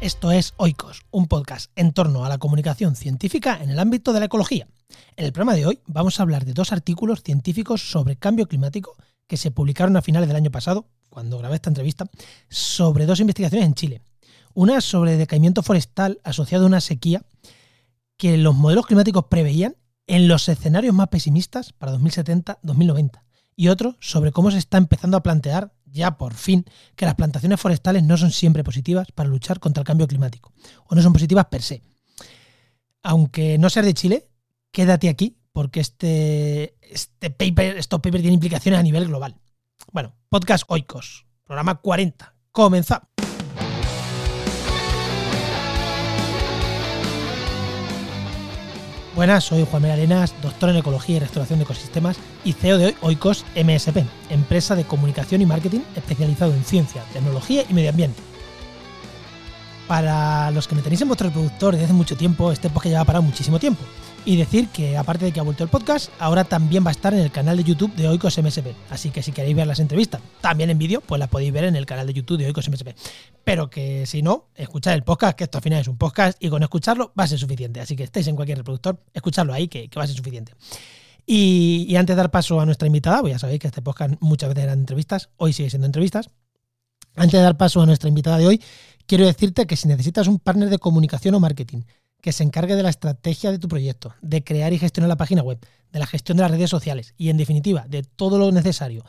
Esto es Oikos, un podcast en torno a la comunicación científica en el ámbito de la ecología. En el programa de hoy vamos a hablar de dos artículos científicos sobre cambio climático que se publicaron a finales del año pasado, cuando grabé esta entrevista, sobre dos investigaciones en Chile. Una sobre decaimiento forestal asociado a una sequía que los modelos climáticos preveían en los escenarios más pesimistas para 2070-2090. Y otro sobre cómo se está empezando a plantear ya por fin que las plantaciones forestales no son siempre positivas para luchar contra el cambio climático, o no son positivas per se. Aunque no seas de Chile, quédate aquí porque este, este paper, estos papers tienen implicaciones a nivel global. Bueno, podcast Oikos, programa 40. Comenzamos. Buenas, soy Juan Mera Arenas, doctor en Ecología y Restauración de Ecosistemas y CEO de Oikos MSP, empresa de comunicación y marketing especializado en ciencia, tecnología y medio ambiente. Para los que me tenéis en vuestro reproductor desde hace mucho tiempo, este podcast lleva parado muchísimo tiempo. Y decir que, aparte de que ha vuelto el podcast, ahora también va a estar en el canal de YouTube de Oikos MSP. Así que si queréis ver las entrevistas también en vídeo, pues las podéis ver en el canal de YouTube de Oikos MSP. Pero que si no, escuchad el podcast, que esto al final es un podcast y con escucharlo va a ser suficiente. Así que estéis en cualquier reproductor, escuchadlo ahí, que, va a ser suficiente. Y, y, antes de dar paso a nuestra invitada, pues ya sabéis que este podcast muchas veces eran entrevistas, hoy sigue siendo entrevistas. Antes de dar paso a nuestra invitada de hoy, quiero decirte que si necesitas un partner de comunicación o marketing, que se encargue de la estrategia de tu proyecto, de crear y gestionar la página web, de la gestión de las redes sociales y, en definitiva, de todo lo necesario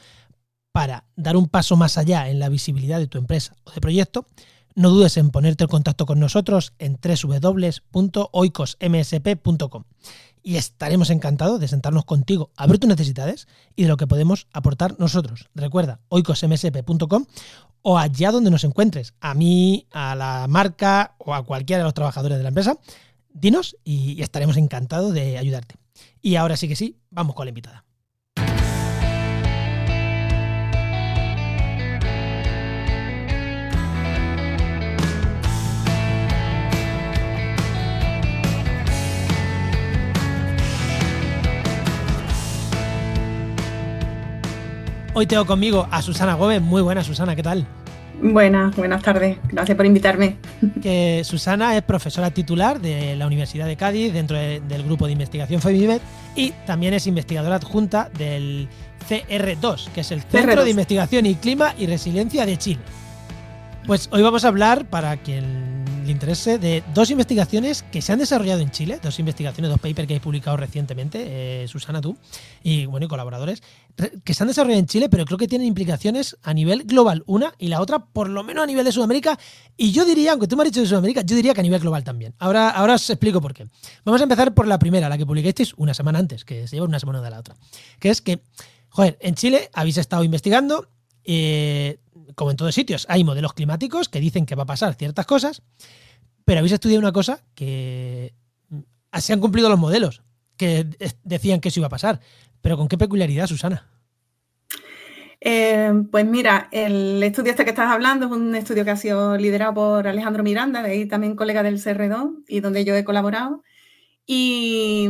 para dar un paso más allá en la visibilidad de tu empresa o de proyecto, no dudes en ponerte en contacto con nosotros en www.oicosmsp.com y estaremos encantados de sentarnos contigo a ver tus necesidades y de lo que podemos aportar nosotros. Recuerda, oicosmsp.com o allá donde nos encuentres, a mí, a la marca o a cualquiera de los trabajadores de la empresa, dinos y estaremos encantados de ayudarte. Y ahora sí que sí, vamos con la invitada. Hoy tengo conmigo a Susana Gómez. Muy buena, Susana, ¿qué tal? Buenas, buenas tardes. Gracias por invitarme. Que Susana es profesora titular de la Universidad de Cádiz dentro de, del grupo de investigación FEMIBET y también es investigadora adjunta del CR2, que es el Centro CR2. de Investigación y Clima y Resiliencia de Chile. Pues hoy vamos a hablar, para quien le interese, de dos investigaciones que se han desarrollado en Chile, dos investigaciones, dos papers que he publicado recientemente, eh, Susana, tú, y bueno, y colaboradores, que se han desarrollado en Chile, pero creo que tienen implicaciones a nivel global, una y la otra, por lo menos a nivel de Sudamérica, y yo diría, aunque tú me has dicho de Sudamérica, yo diría que a nivel global también. Ahora, ahora os explico por qué. Vamos a empezar por la primera, la que publicasteis una semana antes, que se lleva una semana de la otra, que es que, joder, en Chile habéis estado investigando, eh, como en todos sitios, hay modelos climáticos que dicen que va a pasar ciertas cosas, pero habéis estudiado una cosa que se han cumplido los modelos que decían que eso iba a pasar. Pero ¿con qué peculiaridad, Susana? Eh, pues mira, el estudio este que estás hablando es un estudio que ha sido liderado por Alejandro Miranda, de ahí también colega del CR2 y donde yo he colaborado. Y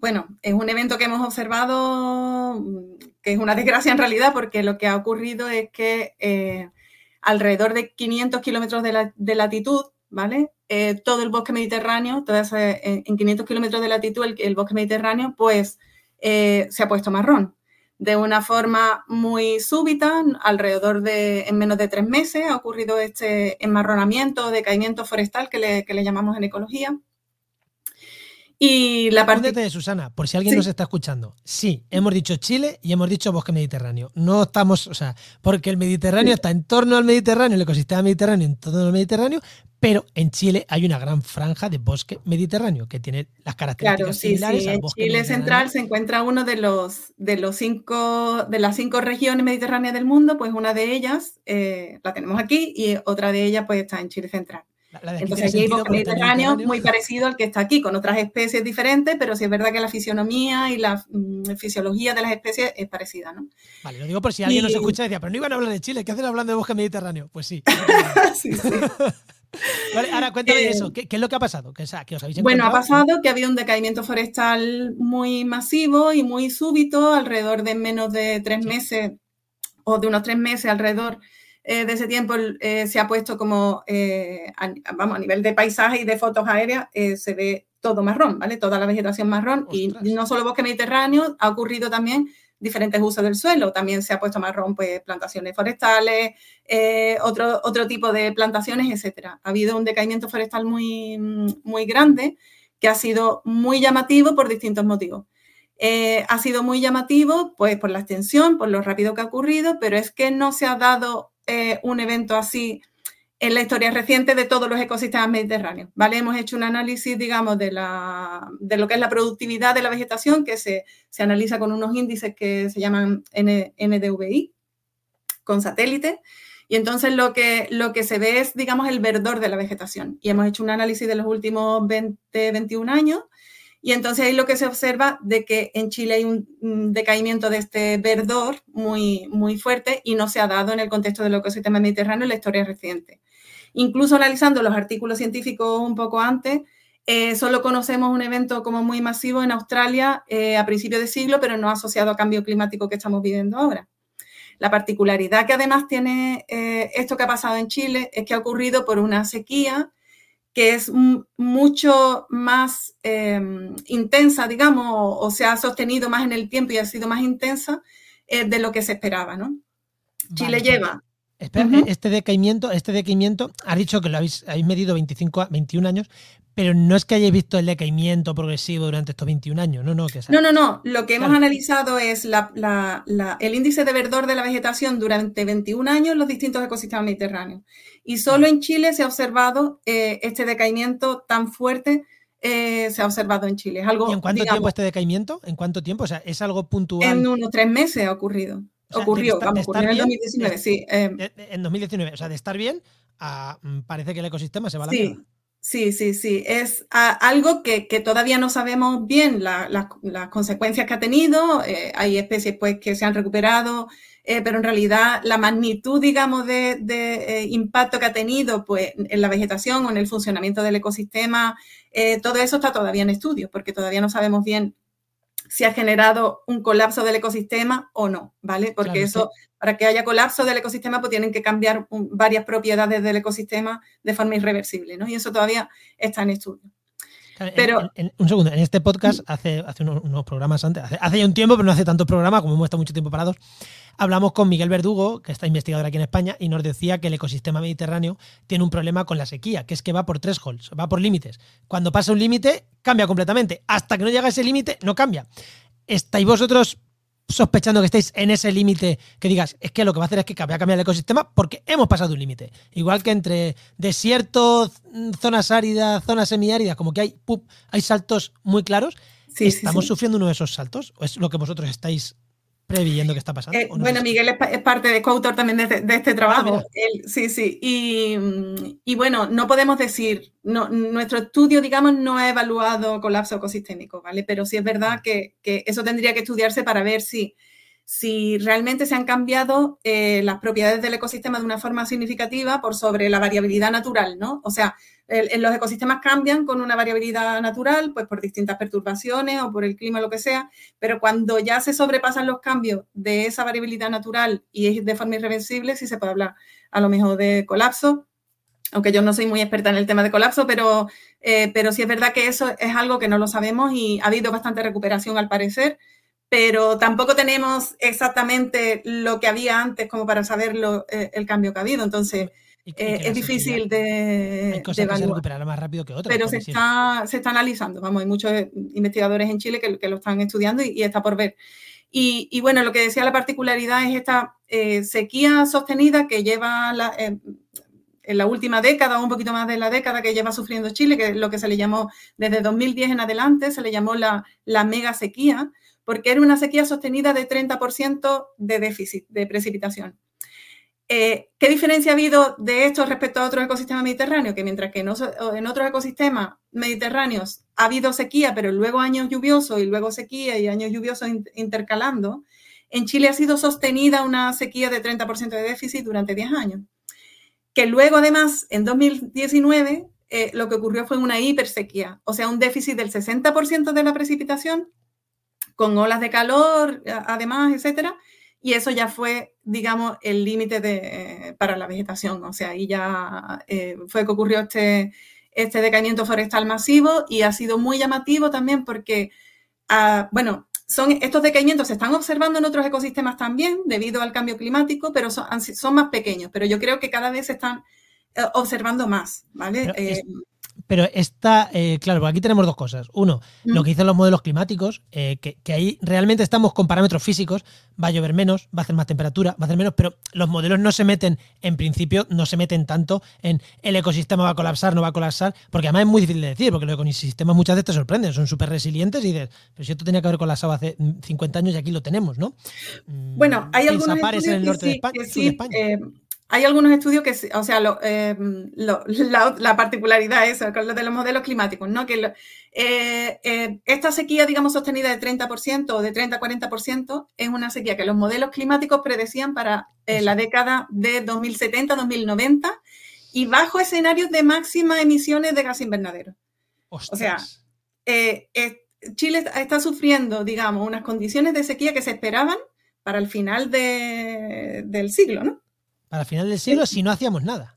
bueno, es un evento que hemos observado, que es una desgracia en realidad, porque lo que ha ocurrido es que eh, alrededor de 500 kilómetros de, la, de, latitud, ¿vale? Eh, todo el bosque mediterráneo, ese, en 500 kilómetros de latitud, el, bosque mediterráneo, pues eh, se ha puesto marrón. De una forma muy súbita, alrededor de, en menos de tres meses, ha ocurrido este enmarronamiento, decaimiento forestal que le, que le llamamos en ecología. Y la parte. de Susana, por si alguien sí. nos está escuchando. Sí, hemos dicho Chile y hemos dicho bosque mediterráneo. No estamos, o sea, porque el Mediterráneo sí. está en torno al Mediterráneo, el ecosistema mediterráneo en todo el Mediterráneo, pero en Chile hay una gran franja de bosque mediterráneo que tiene las características claro, sí, similares sí. al En bosque Chile central se encuentra uno de los de los cinco de las cinco regiones mediterráneas del mundo, pues una de ellas eh, la tenemos aquí y otra de ellas pues está en Chile central. Entonces aquí hay bosque mediterráneo muy parecido al que está aquí, con otras especies diferentes, pero sí es verdad que la fisionomía y la mm, fisiología de las especies es parecida, ¿no? Vale, lo digo por si alguien y... nos escucha y decía, pero no iban a hablar de Chile, ¿qué hacen hablando de bosque mediterráneo? Pues sí. sí, sí. Vale, ahora cuéntame eh, eso. ¿Qué, ¿Qué, es lo que ha pasado? ¿Qué, que os habéis bueno, ha pasado que ha habido un decaimiento forestal muy masivo y muy súbito, alrededor de menos de tres meses o de unos tres meses alrededor eh, de ese tiempo se ha puesto como, vamos, a nivel de paisaje y de fotos aéreas, se ve todo marrón, ¿vale? Toda la vegetación marrón. Y no solo bosque mediterráneo, ha ocurrido también diferentes usos del suelo. También se ha puesto marrón, pues, plantaciones forestales, otro, otro tipo de plantaciones, etcétera. Ha habido un decaimiento forestal muy, muy grande que ha sido muy llamativo por distintos motivos. Eh, ha sido muy llamativo, pues por la extensión, por lo rápido que ha ocurrido, pero es que no se ha dado eh, un evento así en la historia reciente de todos los ecosistemas mediterráneos. ¿vale? Hemos hecho un análisis, digamos, de, la, de lo que es la productividad de la vegetación, que se, se analiza con unos índices que se llaman NDVI, con satélite. Y entonces lo que, lo que se ve es, digamos, el verdor de la vegetación. Y hemos hecho un análisis de los últimos 20, 21 años y entonces ahí lo que se observa de que en Chile hay un decaimiento de este verdor muy, muy fuerte y no se ha dado en el contexto del ecosistema mediterráneo en la historia reciente. Incluso analizando los artículos científicos un poco antes, eh, solo conocemos un evento como muy masivo en Australia eh, a principios de siglo, pero no asociado al cambio climático que estamos viviendo ahora. La particularidad que además tiene eh, esto que ha pasado en Chile es que ha ocurrido por una sequía que es mucho más em, intensa, digamos, o, se ha sostenido más en el tiempo y ha sido más intensa eh, de lo que se esperaba, ¿no? Chile lleva Espera, este decaimiento, este decaimiento, has dicho que lo habéis, habéis medido 25 a 21 años, pero no es que hayáis visto el decaimiento progresivo durante estos 21 años, no, no. Que no, no, no. Lo que hemos analizado es el índice de verdor de la vegetación durante 21 años en los distintos ecosistemas mediterráneos. Y solo en Chile se ha observado eh, este decaimiento tan fuerte. Eh, se ha observado en Chile. algo, ¿Y en cuánto tiempo este decaimiento? ¿En cuánto tiempo? O sea, ¿es algo puntual? En unos tres meses ha ocurrido ocurrió, vamos, ocurrió en 2019, sí. Em. en 2019, o sea, de estar bien, mm, parece que el ecosistema se va a la sí. Sí, sí, sí. Es algo que, todavía no sabemos bien las consecuencias que ha tenido. Eh, hay especies pues, que se han recuperado, eh, pero en realidad la magnitud, digamos, de, eh, impacto que ha tenido pues, en la vegetación o en el funcionamiento del ecosistema, todo eso está todavía en estudio, porque todavía no sabemos bien si ha generado un colapso del ecosistema o no, ¿vale? Porque eso, para que haya colapso del ecosistema, pues tienen que cambiar varias propiedades del ecosistema de forma irreversible, ¿no? Y eso todavía está en estudio. Pero, un segundo, en este podcast, hace, hace unos, programas antes, hace, ya un tiempo, pero no hace tantos programas, como hemos estado mucho tiempo parados, hablamos con Miguel Verdugo, que está investigador aquí en España, y nos decía que el ecosistema mediterráneo tiene un problema con la sequía, que es que va por tres holes, va por límites. Cuando pasa un límite, cambia completamente. Hasta que no llega a ese límite, no cambia. ¿Estáis vosotros sospechando que estéis en ese límite que digas, es que lo que va a hacer es que va a cambiar el ecosistema porque hemos pasado un límite. Igual que entre desiertos, zonas áridas, zonas semiáridas, como que hay, hay saltos muy claros. ¿Estamos sufriendo uno de esos saltos? ¿O es lo que vosotros estáis previendo que está pasando. Eh, bueno, Miguel es, parte de coautor también de, este trabajo. Ah, sí, sí. Y, bueno, no podemos decir, no, nuestro estudio, digamos, no ha evaluado colapso ecosistémico, ¿vale? Pero sí es verdad que, eso tendría que estudiarse para ver si, si realmente se han cambiado eh, las propiedades del ecosistema de una forma significativa por sobre la variabilidad natural, ¿no? O sea, los ecosistemas cambian con una variabilidad natural, pues por distintas perturbaciones o por el clima, lo que sea, pero cuando ya se sobrepasan los cambios de esa variabilidad natural y es de forma irreversible, sí se puede hablar a lo mejor de colapso, aunque yo no soy muy experta en el tema de colapso, pero, eh, pero sí es verdad que eso es algo que no lo sabemos y ha habido bastante recuperación al parecer, pero tampoco tenemos exactamente lo que había antes como para saber eh, el cambio que ha habido. Entonces, eh, es difícil de, hay cosas que se más rápido que otras. Pero se está, se está analizando, vamos, hay muchos investigadores en Chile que, lo están estudiando y, está por ver. Y, bueno, lo que decía la particularidad es esta eh, sequía sostenida que lleva eh, en la última década o un poquito más de la década que lleva sufriendo Chile, que es lo que se le llamó desde 2010 en adelante, se le llamó la, la mega sequía, porque era una sequía sostenida de 30% de déficit de precipitación. Eh, ¿Qué diferencia ha habido de esto respecto a otros ecosistemas mediterráneos? Que mientras que en, otros ecosistemas mediterráneos ha habido sequía, pero luego años lluviosos y luego sequía y años lluviosos intercalando, en Chile ha sido sostenida una sequía de 30% de déficit durante 10 años. Que luego, además, en 2019, eh, lo que ocurrió fue una hipersequía, o sea, un déficit del 60% de la precipitación, con olas de calor, además, etcétera, y eso ya fue, digamos, el límite para la vegetación. O sea, ahí ya eh, fue que ocurrió este, este decaimiento forestal masivo y ha sido muy llamativo también porque, ah, bueno, son, estos decaimientos se están observando en otros ecosistemas también debido al cambio climático, pero son, son más pequeños. Pero yo creo que cada vez se están eh, observando más, ¿vale? Pero está, eh, claro, aquí tenemos dos cosas. Uno, lo que dicen los modelos climáticos, eh, que, ahí realmente estamos con parámetros físicos, va a llover menos, va a hacer más temperatura, va a hacer menos, pero los modelos no se meten, en principio, no se meten tanto en el ecosistema va a colapsar, no va a colapsar, porque además es muy difícil de decir, porque los ecosistemas muchas veces te sorprenden, son súper resilientes y dices, pero si esto tenía que haber colapsado hace 50 años y aquí lo tenemos, ¿no? Bueno, hay algunos en el norte de España. Eh, hay algunos estudios que, o sea, em, la, particularidad es con lo de los modelos climáticos, ¿no? Que eh, eh, esta sequía, digamos, sostenida de 30% o de 30-40% es una sequía que los modelos climáticos predecían para eh, la década de 2070-2090 y bajo escenarios de máximas emisiones de gas invernadero. O sea, Chile está sufriendo, digamos, unas condiciones de sequía que se esperaban para el final del siglo, ¿no? Para final del siglo, si no hacíamos nada.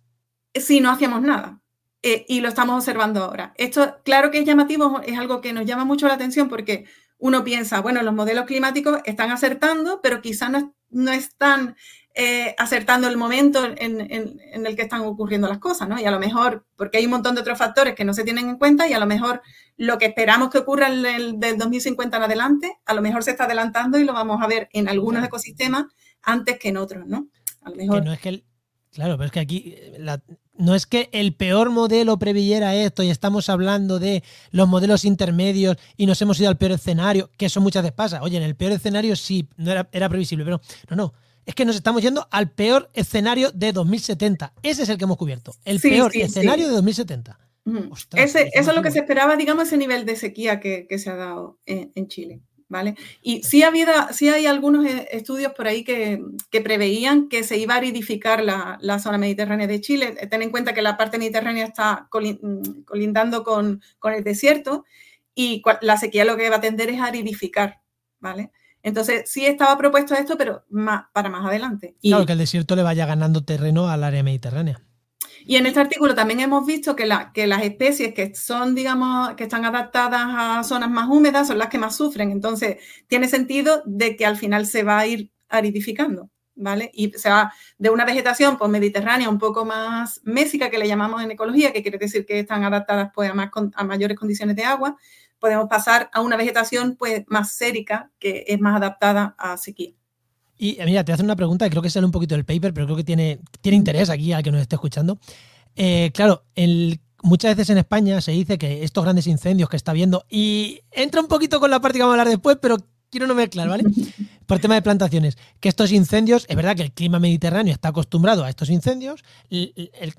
Si no hacíamos nada. Eh, y lo estamos observando ahora. Esto, claro que es llamativo, es algo que nos llama mucho la atención porque uno piensa, bueno, los modelos climáticos están acertando, pero quizás no, están eh, acertando el momento en, el que están ocurriendo las cosas, ¿no? Y a lo mejor, porque hay un montón de otros factores que no se tienen en cuenta y a lo mejor lo que esperamos que ocurra el, del 2050 en adelante, a lo mejor se está adelantando y lo vamos a ver en algunos ecosistemas antes que en otros, ¿no? No es que claro, pero es que aquí no es que el peor modelo preveyera esto y estamos hablando de los modelos intermedios y nos hemos ido al peor escenario, que eso muchas veces pasa. Oye, en el peor escenario sí, no era, era previsible, pero no, no. Es que nos estamos yendo al peor escenario de 2070. Ese es el que hemos cubierto. El peor escenario de 2070. ese, eso es lo que se esperaba, digamos, ese nivel de sequía que, se ha dado en Chile. ¿Vale? Y sí, había, sí hay algunos eh, estudios por ahí que, preveían que se iba a aridificar la, zona mediterránea de Chile. Eh, ten en cuenta que la parte mediterránea está mm, colindando con, el desierto y la sequía lo que va a tender es a aridificar, ¿vale? Entonces, sí estaba propuesto esto, pero para más adelante. Claro, que el desierto le vaya ganando terreno al área mediterránea. Y en este artículo también hemos visto que, las especies que son, digamos, que están adaptadas a zonas más húmedas son las que más sufren. Entonces, tiene sentido de que al final se va a ir aridificando, ¿vale? Y se va de una vegetación pues, mediterránea un poco más mésica, que le llamamos en ecología, que quiere decir que están adaptadas pues, a, más, a mayores condiciones de agua, podemos pasar a una vegetación pues, más sérica, que es más adaptada a sequía. Y mira, te hace una pregunta que creo que sale un poquito del paper, pero creo que tiene, tiene interés aquí al que nos esté escuchando. Eh, claro, muchas veces en España se dice que estos grandes incendios que está viendo, y entra un poquito con la parte que vamos a hablar después, pero quiero no mezclar, ¿vale? Por tema de plantaciones, que estos incendios, es verdad que el clima mediterráneo está acostumbrado a estos incendios, el,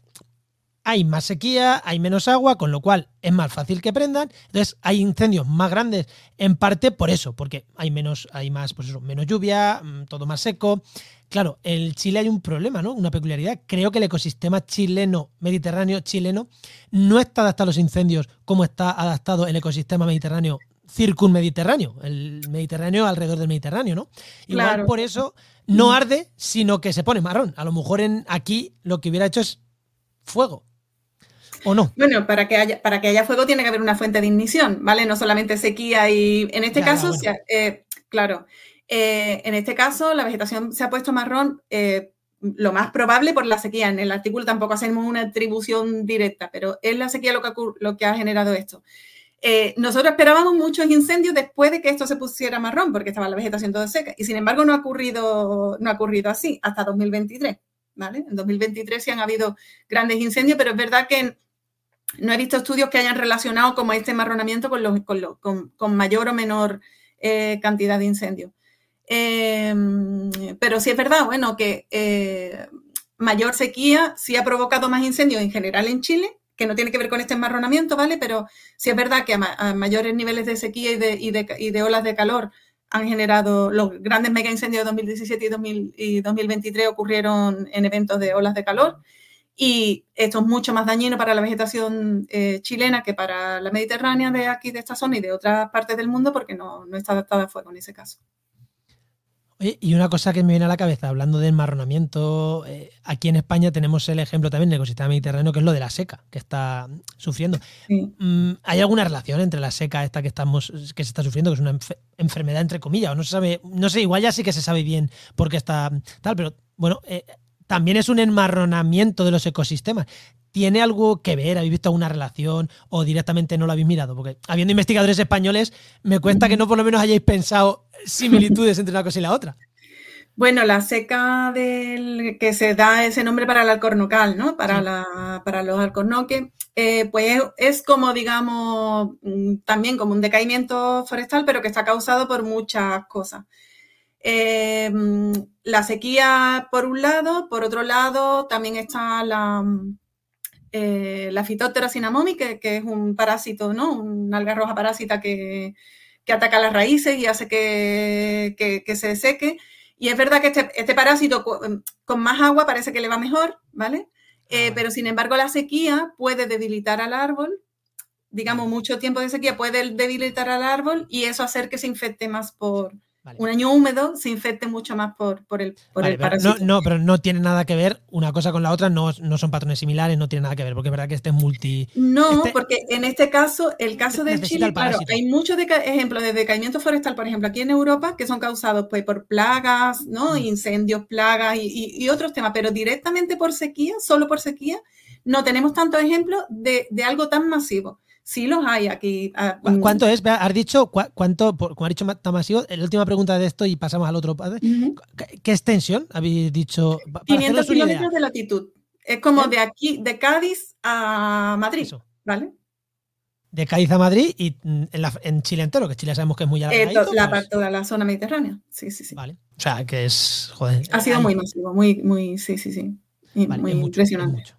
hay más sequía, hay menos agua, con lo cual es más fácil que prendan. Entonces hay incendios más grandes en parte por eso, porque hay menos, hay más, pues eso, menos lluvia, mm, todo más seco. Claro, en Chile hay un problema, ¿no? Una peculiaridad. Creo que el ecosistema chileno, mediterráneo chileno, no está adaptado a los incendios como está adaptado el ecosistema mediterráneo circunmediterráneo, el Mediterráneo alrededor del Mediterráneo, ¿no? Igual por eso no arde, sino que se pone marrón. A lo mejor en aquí lo que hubiera hecho es fuego. ¿O no? Bueno, para que, haya, para que haya fuego tiene que haber una fuente de ignición, ¿vale? No solamente sequía y en este caso, eh, claro, eh, en este caso la vegetación se ha puesto marrón eh, lo más probable por la sequía. En el artículo tampoco hacemos una atribución directa, pero es la sequía lo que, lo que ha generado esto. nosotros esperábamos muchos incendios después de que esto se pusiera marrón, porque estaba la vegetación toda seca, y sin embargo no ha ocurrido, no ha ocurrido así hasta 2023. ¿vale? En 2023 sí han habido grandes incendios, pero es verdad que no he visto estudios que hayan relacionado como este marronamiento con, con, mayor o menor eh, cantidad de incendios. Em, pero sí es verdad, bueno, que eh, mayor sequía sí ha provocado más incendios en general en Chile, que no tiene que ver con este marronamiento, ¿vale? Pero sí es verdad que a, mayores niveles de sequía y de, y de, olas de calor han generado los grandes mega incendios de 2017 y, y 2023 ocurrieron en eventos de olas de calor y esto es mucho más dañino para la vegetación eh, chilena que para la mediterránea de aquí, de esta zona y de otras partes del mundo, porque no, está adaptada a fuego en ese caso. y una cosa que me viene a la cabeza, hablando de enmarronamiento, eh, aquí en España tenemos el ejemplo también del ecosistema mediterráneo, que es lo de la seca, que está sufriendo. Mm, ¿Hay alguna relación entre la seca esta que estamos, que se está sufriendo, que es una enfermedad entre comillas? O no se sabe, no sé, igual ya sí que se sabe bien por qué está tal, pero bueno, eh, también es un enmarronamiento de los ecosistemas. ¿Tiene algo que ver? ¿Habéis visto alguna relación o directamente no lo habéis mirado? Porque habiendo investigadores españoles, me cuenta que no por lo menos hayáis pensado similitudes entre una cosa y la otra. Bueno, la seca del que se da ese nombre para el alcornocal, ¿no? Para, la, para los alcornoques, eh, pues es como, digamos, mm, también como un decaimiento forestal, pero que está causado por muchas cosas. Eh, mm, la sequía por un lado, por otro lado también está la, eh, la Phytophthora cinnamomum, que, es un parásito, ¿no? Un alga roja parásita que, ataca las raíces y hace que, se seque. Y es verdad que este, este parásito con, más agua parece que le va mejor, ¿vale? Eh, ah. pero sin embargo la sequía puede debilitar al árbol, digamos, mucho tiempo de sequía puede debilitar al árbol y eso hacer que se infecte más por, un año húmedo se infecte mucho más por, por el, por el parásito. No, no, pero no tiene nada que ver una cosa con la otra, no, no son patrones similares, no tiene nada que ver, porque es verdad que este es multi. No, este porque en este caso, el caso de Chile, claro, hay muchos ejemplos de decaimiento forestal, por ejemplo, aquí en Europa, que son causados pues, por plagas, ¿no? Mm. Incendios, plagas y, y, otros temas, pero directamente por sequía, solo por sequía, no tenemos tantos ejemplos de, de algo tan masivo. Sí los hay aquí. Ah. ¿Cuánto es? Has dicho, ¿cuánto, como ha dicho Tamasio, la última pregunta de esto y pasamos al otro padre. ¿Qué extensión habéis dicho? 500 kilómetros de latitud. Es como de aquí, de Cádiz a Madrid, ¿vale? De Cádiz a Madrid y mm, en, Chile entero, que Chile sabemos que es muy alargadito. la pues toda la zona mediterránea, sí, sí, sí. Vale. O sea, que es, joder. Ha sido muy masivo, muy, muy, sí, sí, sí. muy impresionante.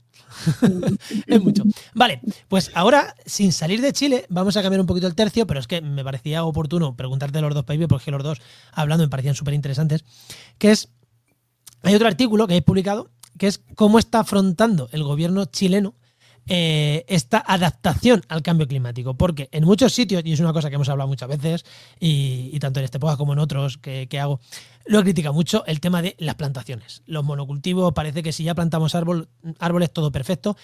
es mucho. Vale, pues ahora, sin salir de Chile, vamos a cambiar un poquito el tercio, pero es que me parecía oportuno preguntarte los dos países, porque los dos, hablando, me parecían súper interesantes, que es, hay otro artículo que he publicado, que es cómo está afrontando el gobierno chileno eh, esta adaptación al cambio climático. Porque en muchos sitios, y es una cosa que hemos hablado muchas veces, y, tanto en este podcast como en otros que, hago, lo critica mucho el tema de las plantaciones. Los monocultivos, parece que si ya plantamos árbol, árboles, todo perfecto.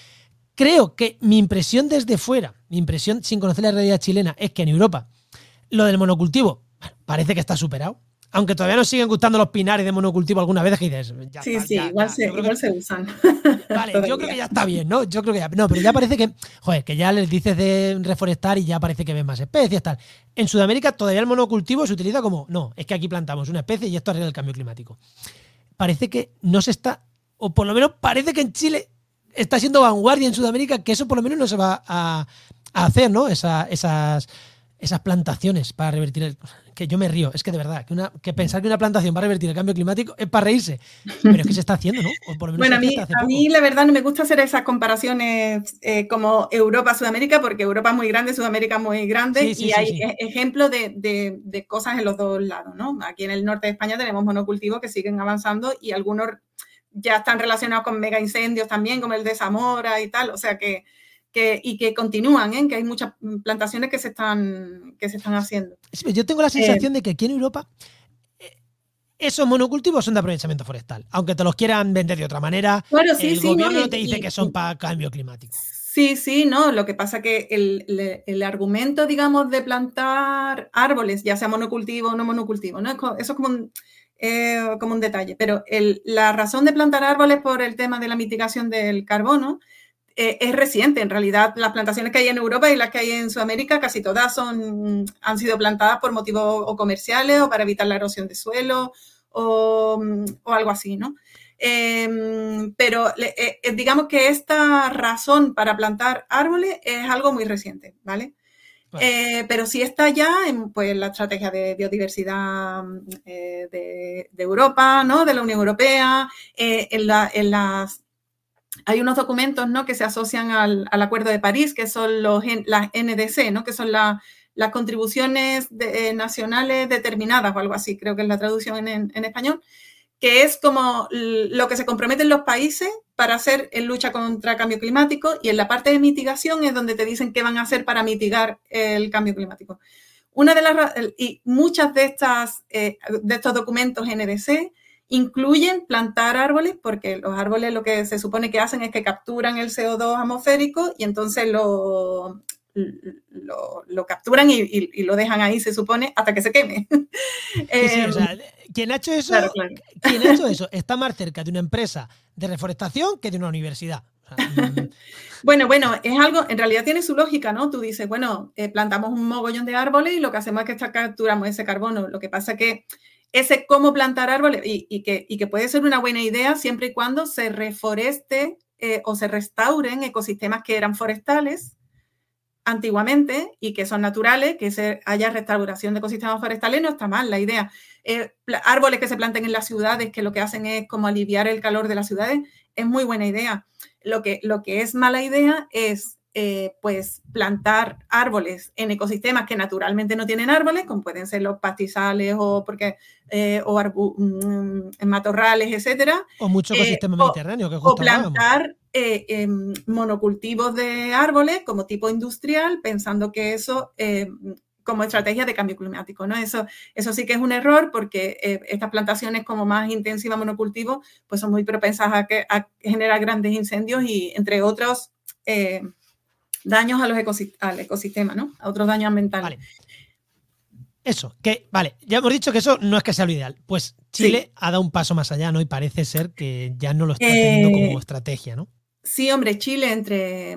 Creo que mi impresión desde fuera, mi impresión sin conocer la realidad chilena, es que en Europa lo del monocultivo parece que está superado aunque todavía nos siguen gustando los pinares de monocultivo algunas veces que dices. sí, sí, igual, se, usan. Vale, yo creo que ya está bien, ¿no? Yo creo que ya. No, pero ya parece que. Joder, que ya les dices de reforestar y ya parece que ven más especies, tal. En Sudamérica todavía el monocultivo se utiliza como. No, es que aquí plantamos una especie y esto arregla el cambio climático. Parece que no se está. O por lo menos parece que en Chile está siendo vanguardia en Sudamérica, que eso por lo menos no se va a, hacer, ¿no? esas, esas plantaciones para revertir el que yo me río, es que de verdad, que, una, que pensar que una plantación va a revertir el cambio climático es para reírse, pero es que se está haciendo, ¿no? bueno, a mí, a mí la verdad no me gusta hacer esas comparaciones eh, como Europa-Sudamérica, porque Europa es muy grande, Sudamérica es muy grande, y hay e, ejemplos de, de, cosas en los dos lados, ¿no? Aquí en el norte de España tenemos monocultivos que siguen avanzando y algunos ya están relacionados con mega incendios también, como el de Zamora y tal, o sea que y que continúan, ¿eh? que hay muchas plantaciones que se están, que se están haciendo. Yo tengo la sensación eh, de que aquí en Europa eh, esos monocultivos son de aprovechamiento forestal, aunque te los quieran vender de otra manera. el gobierno no, te dice que son para cambio climático. Sí, sí, no. Lo que pasa que el, argumento, digamos, de plantar árboles, ya sea monocultivo o no monocultivo, ¿no? Eso es como un, como un detalle. Pero la razón de plantar árboles por el tema de la mitigación del carbono eh, es reciente. En realidad, las plantaciones que hay en Europa y las que hay en Sudamérica, casi todas son, han sido plantadas por motivos o comerciales o para evitar la erosión de suelo o, algo así, ¿no? Em, pero eh, eh, digamos que esta razón para plantar árboles es algo muy reciente, ¿vale? pero sí está ya en pues, la estrategia de biodiversidad de, Europa, ¿no? de la Unión Europea, en, en, las hay unos documentos ¿no? que se asocian al, Acuerdo de París, que son los, las NDC, ¿no? que son las contribuciones eh, nacionales determinadas o algo así, creo que es la traducción en, español, que es como lo que se comprometen los países para hacer en lucha contra el cambio climático y en la parte de mitigación es donde te dicen qué van a hacer para mitigar el cambio climático. una de las y muchas de estas de estos documentos NDC incluyen plantar árboles porque los árboles lo que se supone que hacen es que capturan el CO2 atmosférico y entonces lo, lo, capturan y, lo dejan ahí, se supone, hasta que se queme. Em, quien ha hecho eso, quien ha hecho eso está más cerca de una empresa de reforestación que de una universidad. Mm. bueno, bueno, es algo, en realidad tiene su lógica, ¿no? Tú dices, bueno, eh, plantamos un mogollón de árboles y lo que hacemos es que capturamos ese carbono. Lo que pasa es que ese cómo plantar árboles y, que, puede ser una buena idea siempre y cuando se reforeste eh, o se restauren ecosistemas que eran forestales antiguamente y que son naturales, que se haya restauración de ecosistemas forestales, no está mal la idea. Eh, árboles que se planten en las ciudades, que lo que hacen es como aliviar el calor de las ciudades, es muy buena idea. Lo que, lo que es mala idea es eh, pues plantar árboles en ecosistemas que naturalmente no tienen árboles, como pueden ser los pastizales o porque eh, o mm, matorrales, etcétera. O mucho ecosistema mediterráneo que O plantar eh, em, monocultivos de árboles como tipo industrial, pensando que eso como estrategia de cambio climático, ¿no? Eso, eso sí que es un error porque estas plantaciones como más intensivas monocultivos pues son muy propensas a, que, a generar grandes incendios y entre otros daños a los al ecosistema, ¿no? A otros daños ambientales. Eso, que, vale, ya hemos dicho que eso no es que sea lo ideal. Pues Chile ha dado un paso más allá, ¿no? Y parece ser que ya no lo está teniendo como eh, estrategia, ¿no? Sí, hombre, Chile, entre,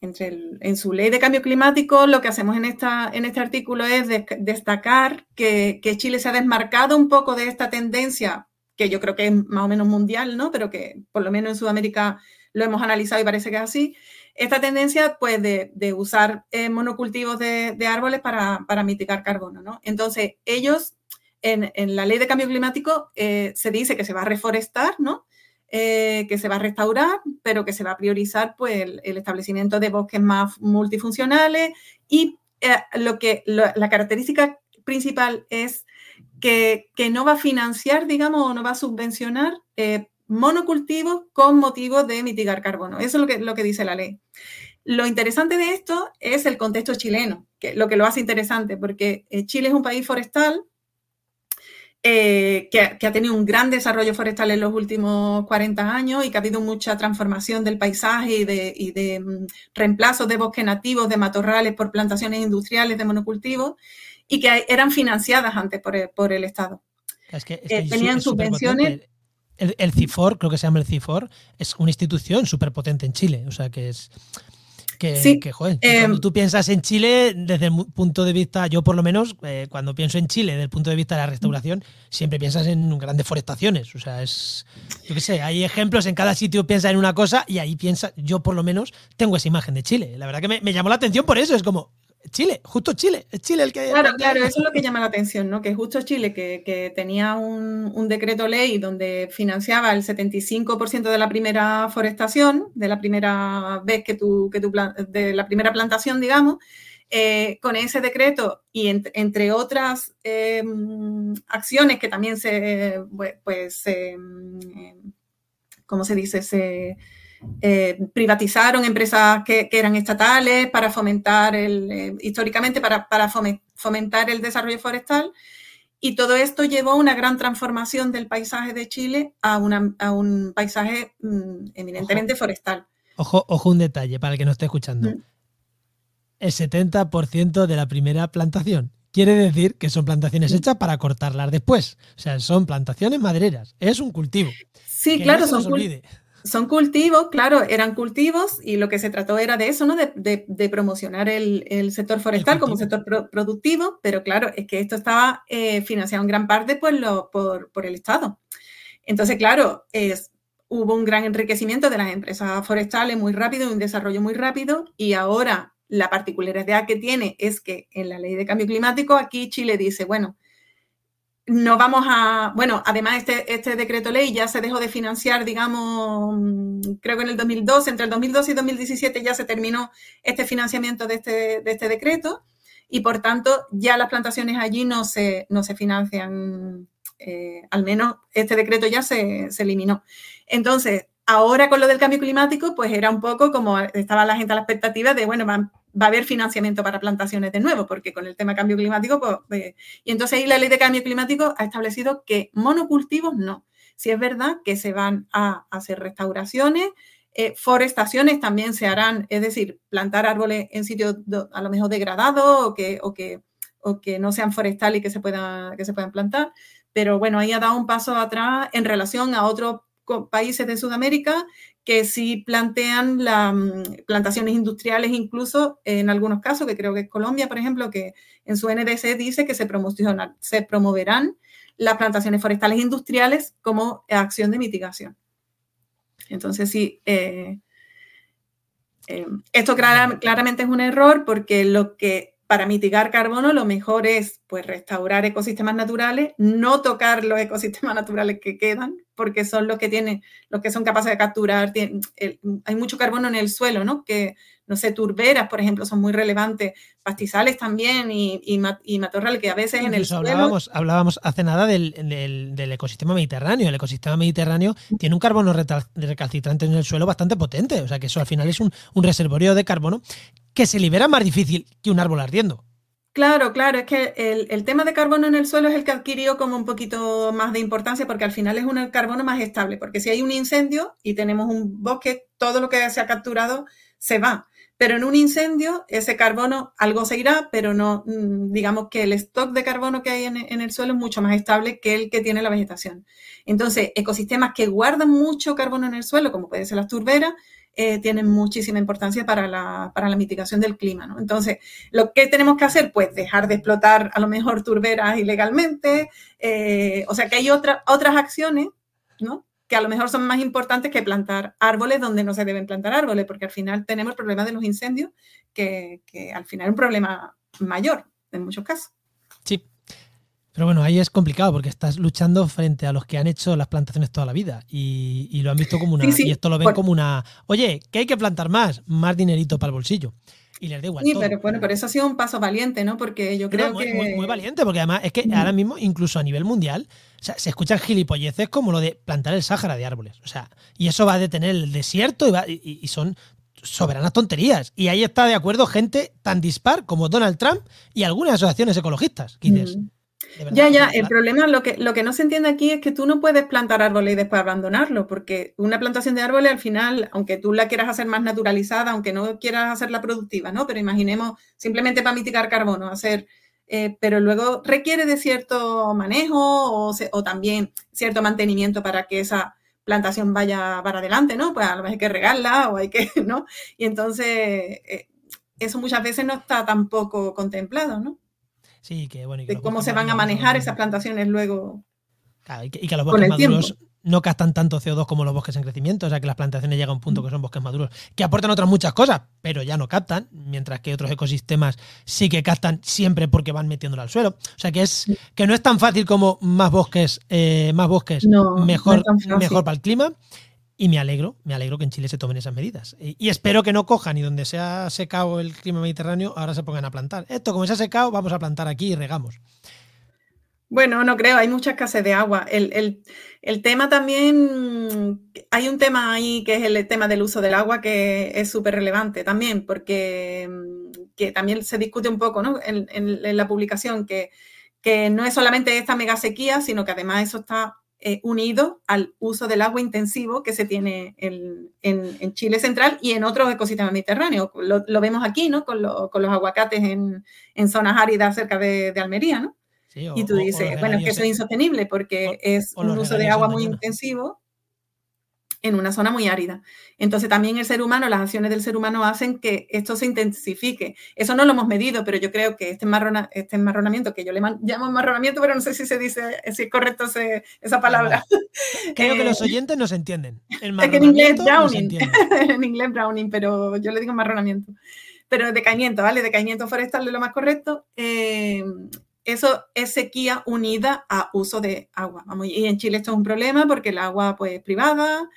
entre en su ley de cambio climático, lo que hacemos en, esta, en este artículo es destacar que, que, Chile se ha desmarcado un poco de esta tendencia, que yo creo que es más o menos mundial, ¿no? Pero que por lo menos en Sudamérica lo hemos analizado y parece que es así, esta tendencia pues, de, usar eh, monocultivos de, árboles para, mitigar carbono. ¿no? Entonces, ellos, en, la ley de cambio climático, eh, se dice que se va a reforestar, ¿no? Eh, que se va a restaurar, pero que se va a priorizar pues, el, establecimiento de bosques más multifuncionales y lo que, la característica principal es que, que, no va a financiar, digamos, o no va a subvencionar monocultivos con motivo de mitigar carbono. Eso es lo que, lo que dice la ley. Lo interesante de esto es el contexto chileno, que lo que lo hace interesante, porque eh, Chile es un país forestal eh, que, ha tenido un gran desarrollo forestal en los últimos 40 años y que ha habido mucha transformación del paisaje y de, y de mm, reemplazos de bosques nativos, de matorrales por plantaciones industriales de monocultivos y que eran financiadas antes por el, Estado. Eh, tenían subvenciones el, CIFOR, creo que se llama el CIFOR, es una institución súper potente en Chile. O sea, que es. Que, joder, cuando em, tú piensas en Chile, desde el punto de vista, yo por lo menos, eh, cuando pienso en Chile, desde el punto de vista de la restauración, siempre piensas en grandes forestaciones. O sea, es. Yo qué sé, hay ejemplos, en cada sitio piensa en una cosa y ahí piensa, yo por lo menos tengo esa imagen de Chile. La verdad que me, me llamó la atención por eso, es como, Chile, justo Chile, es Chile el que... Claro, claro, eso es lo que llama la atención, ¿no? Que justo Chile, que, tenía un, decreto ley donde financiaba el 75% de la primera forestación, de la primera vez que tú, que tú de la primera plantación, digamos, eh, con ese decreto y entre otras em, acciones que también se, pues, em, ¿cómo se dice? Se eh, privatizaron empresas que, eran estatales para fomentar el, eh, históricamente para, fomentar el desarrollo forestal. Y todo esto llevó a una gran transformación del paisaje de Chile a, un paisaje mm, eminentemente forestal. Ojo, ojo un detalle para el que no esté escuchando. Mm. El 70% de la primera plantación. Quiere decir que son plantaciones mm. hechas para cortarlas después. O sea, son plantaciones madereras. Es un cultivo. Sí, claro, son, son cultivos, claro, eran cultivos y lo que se trató era de eso, ¿no? De, promocionar el, sector forestal como sector productivo, pero claro, es que esto estaba eh, financiado en gran parte por, lo, por, el Estado. Entonces, claro, es, hubo un gran enriquecimiento de las empresas forestales muy rápido, un desarrollo muy rápido y ahora la particularidad que tiene es que en la ley de cambio climático aquí Chile dice, bueno, no vamos a, bueno, además este, este decreto ley ya se dejó de financiar, digamos, creo que en el 2012, entre el 2012 y 2017 ya se terminó este financiamiento de este, de este decreto y por tanto ya las plantaciones allí no se, no se financian, eh, al menos este decreto ya se, se eliminó. Entonces, ahora con lo del cambio climático, pues era un poco como estaba la gente a la expectativa de, bueno, va a haber financiamiento para plantaciones de nuevo, porque con el tema cambio climático, pues, y entonces ahí la ley de cambio climático ha establecido que monocultivos no. Si es verdad que se van a hacer restauraciones, eh, forestaciones también se harán, es decir, plantar árboles en sitios a lo mejor degradados o que, o que, o que no sean forestales y que se, puedan, que se puedan plantar. Pero bueno, ahí ha dado un paso atrás en relación a otros países de Sudamérica que sí plantean las mm, plantaciones industriales, incluso en algunos casos, que creo que es Colombia, por ejemplo, que en su NDC dice que se, se promoverán las plantaciones forestales industriales como acción de mitigación. Entonces, sí, eh, eh, esto claramente es un error porque lo que para mitigar carbono lo mejor es pues restaurar ecosistemas naturales, no tocar los ecosistemas naturales que quedan, porque son los que tienen, los que son capaces de capturar, hay mucho carbono en el suelo, ¿no? Que, no sé, turberas, por ejemplo, son muy relevantes, pastizales también y, y, matorral, que a veces en el hablábamos, suelo... Hablábamos hace nada del, del, ecosistema mediterráneo. El ecosistema mediterráneo tiene un carbono recalcitrante en el suelo bastante potente, o sea que eso al final es un, un reservorio de carbono que se libera más difícil que un árbol ardiendo. Claro, claro, es que el, tema de carbono en el suelo es el que adquirió como un poquito más de importancia porque al final es un carbono más estable, porque si hay un incendio y tenemos un bosque, todo lo que se ha capturado se va. Pero en un incendio, ese carbono algo se irá, pero no, mm, digamos que el stock de carbono que hay en, en el suelo es mucho más estable que el que tiene la vegetación. Entonces, ecosistemas que guardan mucho carbono en el suelo, como puede ser las turberas, eh, tienen muchísima importancia para la, para la mitigación del clima. ¿no? Entonces, lo que tenemos que hacer, pues dejar de explotar a lo mejor turberas ilegalmente, eh, o sea que hay otra, otras acciones, ¿no? que a lo mejor son más importantes que plantar árboles donde no se deben plantar árboles, porque al final tenemos el problema de los incendios, que, que al final es un problema mayor en muchos casos. Pero bueno, ahí es complicado porque estás luchando frente a los que han hecho las plantaciones toda la vida y, lo han visto como una. Y esto lo ven como una. Oye, que hay que plantar más, más dinerito para el bolsillo. Y les da igual. Sí, pero bueno, pero eso ha sido un paso valiente, ¿no? Porque yo creo que. Muy, valiente, porque además es que ahora mismo, incluso a nivel mundial, se escuchan gilipolleces como lo de plantar el Sáhara de árboles. O sea, y eso va a detener el desierto y, y son soberanas tonterías. Y ahí está de acuerdo gente tan dispar como Donald Trump y algunas asociaciones ecologistas. Que dices, ya, ya, el problema, lo que, lo que no se entiende aquí es que tú no puedes plantar árboles y después abandonarlo, porque una plantación de árboles al final, aunque tú la quieras hacer más naturalizada, aunque no quieras hacerla productiva, ¿no? Pero imaginemos simplemente para mitigar carbono, hacer, eh, pero luego requiere de cierto manejo o, o, también cierto mantenimiento para que esa plantación vaya para adelante, ¿no? Pues a lo mejor hay que regarla o hay que, ¿no? Y entonces, eh, eso muchas veces no está tampoco contemplado, ¿no? Sí, que bueno. de cómo se van a manejar esas plantaciones luego. Claro, y, que, los bosques maduros no captan tanto CO2 como los bosques en crecimiento, o sea que las plantaciones llegan a un punto que son bosques maduros, que aportan otras muchas cosas, pero ya no captan, mientras que otros ecosistemas sí que captan siempre porque van metiéndolo al suelo. O sea que es que no es tan fácil como más bosques, eh, más bosques, mejor, mejor para el clima. Y me alegro, me alegro que en Chile se tomen esas medidas. Y, espero que no cojan y donde se ha secado el clima mediterráneo, ahora se pongan a plantar. Esto, como se ha secado, vamos a plantar aquí y regamos. Bueno, no creo, hay mucha escasez de agua. El, tema también, hay un tema ahí que es el tema del uso del agua que es súper relevante también, porque que también se discute un poco ¿no? en, la publicación que, que no es solamente esta mega sequía, sino que además eso está eh, unido al uso del agua intensivo que se tiene en, Chile central y en otros ecosistemas mediterráneos. Lo, vemos aquí, ¿no? Con, los aguacates en, zonas áridas cerca de, Almería, ¿no? y tú dices, bueno, es que eso es insostenible porque es un uso de agua muy intensivo en una zona muy árida. Entonces también el ser humano, las acciones del ser humano hacen que esto se intensifique. Eso no lo hemos medido, pero yo creo que este, este enmarronamiento, que yo le llamo enmarronamiento, pero no sé si se dice, si es correcto esa palabra. Creo que los eh, oyentes nos entienden. Es que en inglés browning, en inglés browning, pero yo le digo enmarronamiento. Pero decaimiento, ¿vale? Decaimiento forestal es lo más correcto. Eh, eso es sequía unida a uso de agua. y en Chile esto es un problema porque el agua pues, es privada,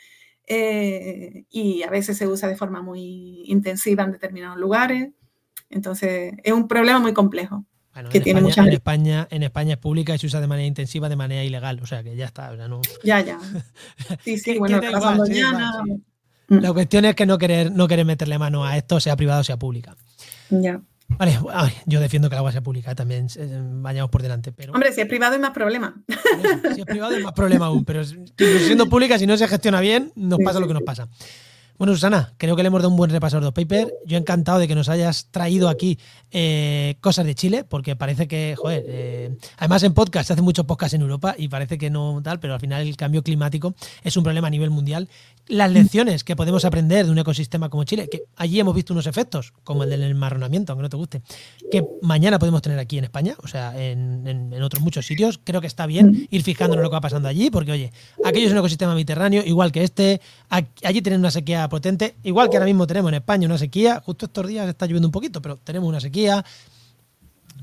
eh, y a veces se usa de forma muy intensiva en determinados lugares. Entonces, es un problema muy complejo. que en, tiene España, en, España, en España es pública y se usa de manera intensiva, de manera ilegal. O sea que ya está. Ya, ya. Sí, sí, bueno, pasando ya. La cuestión es que no querer, no querer meterle mano a esto, sea privado o sea pública. Ya. Vale, yo defiendo que el agua sea pública, también eh, vayamos por delante. Pero... Hombre, si es privado es más problema. si es privado es más problema aún, pero siendo pública, si no se gestiona bien, nos pasa lo que nos pasa. Bueno, Susana, creo que le hemos dado un buen repaso de paper. Yo he encantado de que nos hayas traído aquí eh, cosas de Chile, porque parece que, joder, eh, además en podcast, se hacen muchos podcasts en Europa y parece que no tal, pero al final el cambio climático es un problema a nivel mundial. Las lecciones que podemos aprender de un ecosistema como Chile, que allí hemos visto unos efectos, como el del enmarronamiento, aunque no te guste, que mañana podemos tener aquí en España, o sea, en, otros muchos sitios. Creo que está bien ir fijándonos lo que va pasando allí, porque, oye, aquello es un ecosistema mediterráneo, igual que este, allí tienen una sequía potente, igual que ahora mismo tenemos en España una sequía, justo estos días está lloviendo un poquito, pero tenemos una sequía.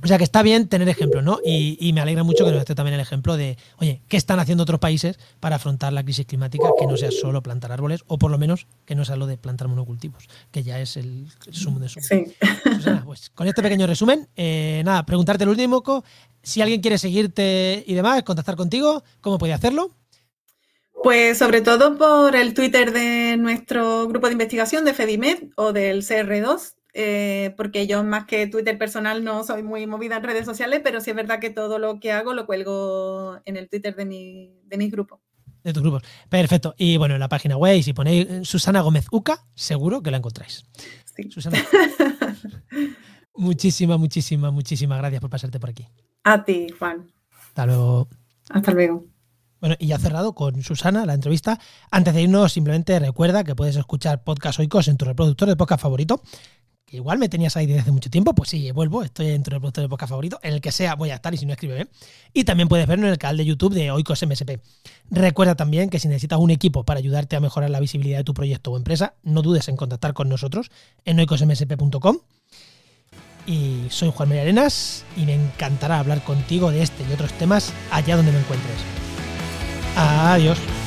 O sea que está bien tener ejemplos, ¿no? Y, me alegra mucho que nos esté también el ejemplo de, oye, ¿qué están haciendo otros países para afrontar la crisis climática? Que no sea solo plantar árboles, o por lo menos que no sea lo de plantar monocultivos, que ya es el, sumo de sumo. Sí. pues con este pequeño resumen, eh, nada, preguntarte el último, si alguien quiere seguirte y demás, contactar contigo, ¿cómo puede hacerlo? Pues sobre todo por el Twitter de nuestro grupo de investigación de FEDIMED o del CR2, eh, porque yo más que Twitter personal no soy muy movida en redes sociales, pero sí es verdad que todo lo que hago lo cuelgo en el Twitter de mi, de mis grupos. De tus grupos. Perfecto. Y bueno, en la página web, si ponéis Susana Gómez Uca, seguro que la encontráis. Sí. Susana. muchísimas, muchísimas, muchísimas gracias por pasarte por aquí. A ti, Juan. Hasta luego. Hasta luego. Bueno, y ya cerrado con Susana la entrevista. Antes de irnos, simplemente recuerda que puedes escuchar Podcast Oikos en tu reproductor de podcast favorito. Que igual me tenías ahí desde hace mucho tiempo, pues sí, vuelvo, estoy en tu reproductor de podcast favorito, en el que sea voy a estar y si no escribe Y también puedes verlo en el canal de YouTube de Oikos MSP. Recuerda también que si necesitas un equipo para ayudarte a mejorar la visibilidad de tu proyecto o empresa, no dudes en contactar con nosotros en oikosmsp.com. Y soy Juan María Arenas y me encantará hablar contigo de este y otros temas allá donde me encuentres. Adiós.